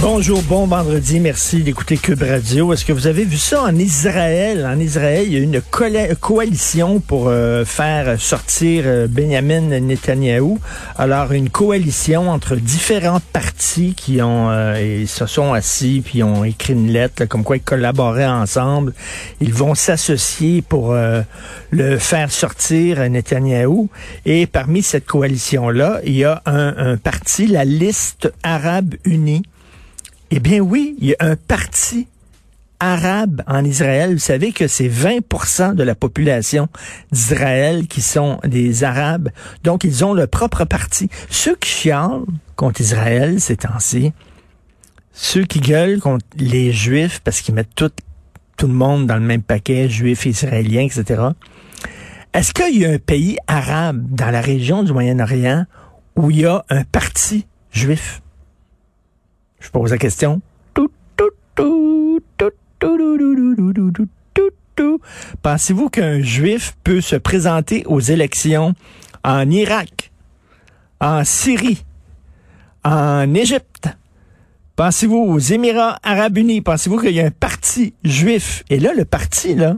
Bonjour, bon vendredi. Merci d'écouter Cube Radio. Est-ce que vous avez vu ça en Israël? En Israël, il y a une coalition pour euh, faire sortir euh, Benjamin Netanyahou. Alors, une coalition entre différents partis qui ont euh, ils se sont assis puis ont écrit une lettre comme quoi ils collaboraient ensemble. Ils vont s'associer pour euh, le faire sortir Netanyahou. Et parmi cette coalition-là, il y a un, un parti, la Liste arabe unie. Eh bien oui, il y a un parti arabe en Israël. Vous savez que c'est 20% de la population d'Israël qui sont des Arabes. Donc, ils ont leur propre parti. Ceux qui chialent contre Israël ces temps-ci, ceux qui gueulent contre les Juifs parce qu'ils mettent tout, tout le monde dans le même paquet, Juifs, Israéliens, etc. Est-ce qu'il y a un pays arabe dans la région du Moyen-Orient où il y a un parti juif? Je pose la question. Pensez-vous qu'un juif peut se présenter aux élections en Irak, en Syrie, en Égypte? Pensez-vous aux Émirats arabes unis? Pensez-vous qu'il y a un parti juif? Et là, le parti, là,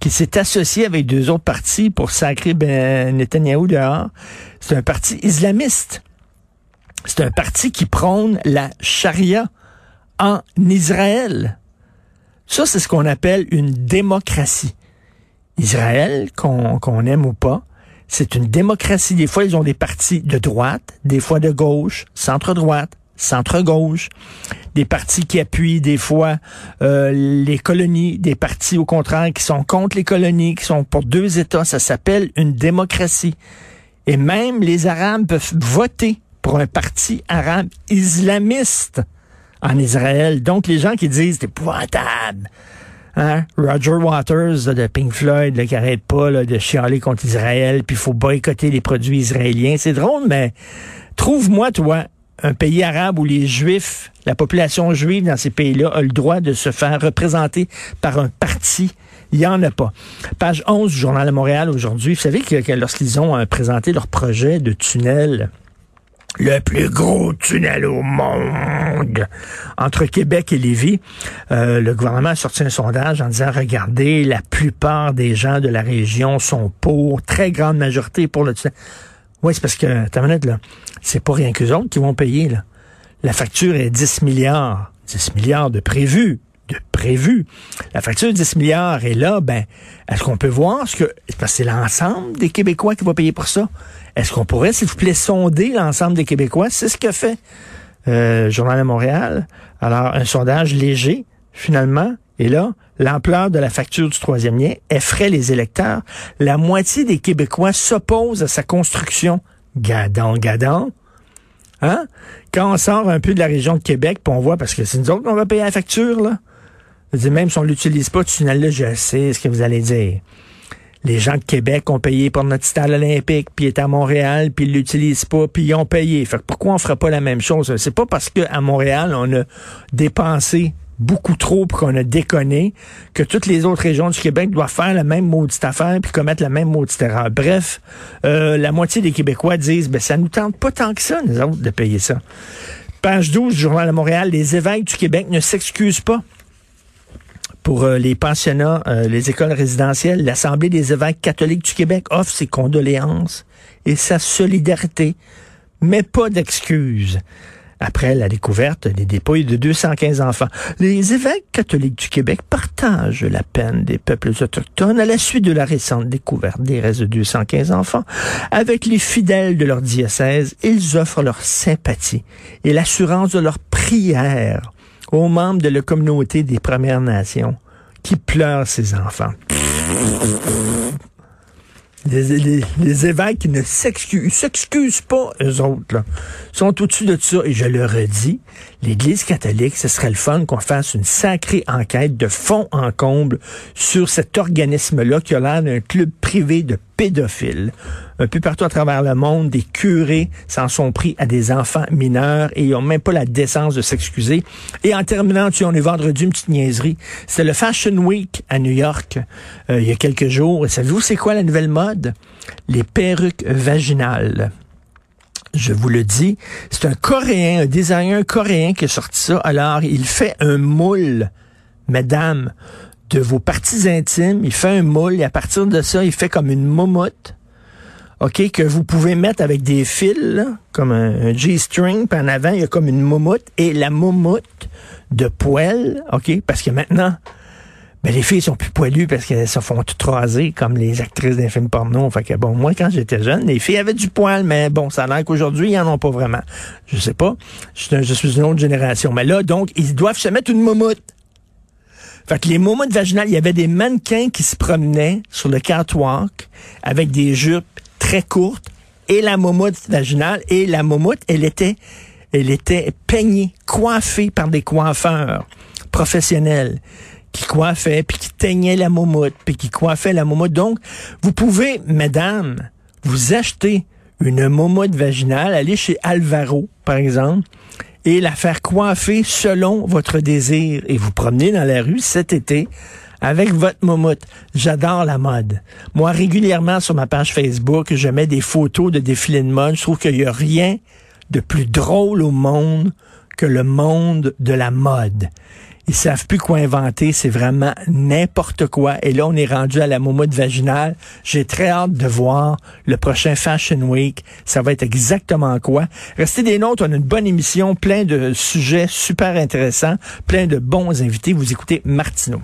qui s'est associé avec deux autres partis pour sacrer ben, Netanyahou dehors, c'est un parti islamiste. C'est un parti qui prône la charia en Israël. Ça, c'est ce qu'on appelle une démocratie. Israël, qu'on aime ou pas, c'est une démocratie. Des fois, ils ont des partis de droite, des fois de gauche, centre-droite, centre-gauche, des partis qui appuient des fois euh, les colonies, des partis au contraire qui sont contre les colonies, qui sont pour deux États. Ça s'appelle une démocratie. Et même les Arabes peuvent voter pour un parti arabe islamiste en Israël. Donc, les gens qui disent c'est épouvantable, hein? Roger Waters de Pink Floyd là, qui arrête pas là, de chialer contre Israël, puis il faut boycotter les produits israéliens. C'est drôle, mais trouve-moi, toi, un pays arabe où les Juifs, la population juive dans ces pays-là a le droit de se faire représenter par un parti. Il n'y en a pas. Page 11 du Journal de Montréal aujourd'hui. Vous savez que, que lorsqu'ils ont euh, présenté leur projet de tunnel le plus gros tunnel au monde entre Québec et Lévis. Euh, le gouvernement a sorti un sondage en disant, regardez, la plupart des gens de la région sont pour, très grande majorité pour le tunnel. Oui, c'est parce que, ta minute, là, c'est pas rien qu'eux autres qui vont payer, là. La facture est 10 milliards. 10 milliards de prévus. De prévus. La facture de 10 milliards est là, ben, est-ce qu'on peut voir ce que, c'est l'ensemble des Québécois qui va payer pour ça? Est-ce qu'on pourrait, s'il vous plaît, sonder l'ensemble des Québécois? C'est ce que fait euh, Journal de Montréal. Alors, un sondage léger, finalement. Et là, l'ampleur de la facture du troisième lien effraie les électeurs. La moitié des Québécois s'opposent à sa construction. Gadon, gadon. Hein? Quand on sort un peu de la région de Québec, puis on voit, parce que c'est nous autres qu'on va payer la facture, là. Dire, même si on l'utilise pas, ce tunnel-là, je sais ce que vous allez dire les gens de Québec ont payé pour notre stade olympique, puis étaient à Montréal, puis ils l'utilisent pas, puis ils ont payé. Fait que pourquoi on ferait pas la même chose? C'est pas parce qu'à Montréal, on a dépensé beaucoup trop pour qu'on a déconné que toutes les autres régions du Québec doivent faire la même maudite affaire puis commettre la même maudite erreur. Bref, euh, la moitié des Québécois disent, ben ça nous tente pas tant que ça, nous autres, de payer ça. Page 12 du Journal de Montréal, les évêques du Québec ne s'excusent pas pour euh, les pensionnats, euh, les écoles résidentielles, l'Assemblée des évêques catholiques du Québec offre ses condoléances et sa solidarité, mais pas d'excuses. Après la découverte des dépouilles de 215 enfants, les évêques catholiques du Québec partagent la peine des peuples autochtones à la suite de la récente découverte des restes de 215 enfants. Avec les fidèles de leur diocèse, ils offrent leur sympathie et l'assurance de leur prière aux membres de la communauté des Premières Nations qui pleurent ces enfants. Les, évêques qui ne s'excusent, pas, eux autres, sont au-dessus de ça. Et je le redis, l'Église catholique, ce serait le fun qu'on fasse une sacrée enquête de fond en comble sur cet organisme-là qui a l'air d'un club privé de pédophiles. Un peu partout à travers le monde, des curés s'en sont pris à des enfants mineurs et ils n'ont même pas la décence de s'excuser. Et en terminant, tu on est vendredi, une petite niaiserie. C'était le Fashion Week à New York euh, il y a quelques jours. Et savez-vous c'est quoi la nouvelle mode? Les perruques vaginales je vous le dis, c'est un Coréen, un designer coréen qui a sorti ça. Alors, il fait un moule, mesdames, de vos parties intimes. Il fait un moule et à partir de ça, il fait comme une momotte. OK, que vous pouvez mettre avec des fils, comme un, G-string, puis en avant, il y a comme une momotte. Et la momotte de poêle, OK, parce que maintenant, ben, les filles sont plus poilues parce qu'elles se font toutes raser comme les actrices d'un film porno. Fait que bon, moi, quand j'étais jeune, les filles avaient du poil, mais bon, ça a l'air qu'aujourd'hui, ils en ont pas vraiment. Je sais pas. Je, je suis une autre génération. Mais là, donc, ils doivent se mettre une momotte. Fait que les momottes vaginales, il y avait des mannequins qui se promenaient sur le catwalk avec des jupes très courtes et la momotte vaginale et la momotte, elle était elle était peignée, coiffée par des coiffeurs professionnels qui coiffait, puis qui teignait la momotte, puis qui coiffait la momotte. Donc, vous pouvez, mesdames, vous acheter une momotte vaginale, aller chez Alvaro, par exemple, et la faire coiffer selon votre désir. Et vous promenez dans la rue cet été avec votre momotte. J'adore la mode. Moi, régulièrement sur ma page Facebook, je mets des photos de défilés de mode. Je trouve qu'il n'y a rien de plus drôle au monde que le monde de la mode. Ils savent plus quoi inventer, c'est vraiment n'importe quoi. Et là, on est rendu à la momotte vaginale. J'ai très hâte de voir le prochain Fashion Week. Ça va être exactement quoi. Restez des nôtres, on a une bonne émission, plein de sujets super intéressants, plein de bons invités. Vous écoutez Martineau.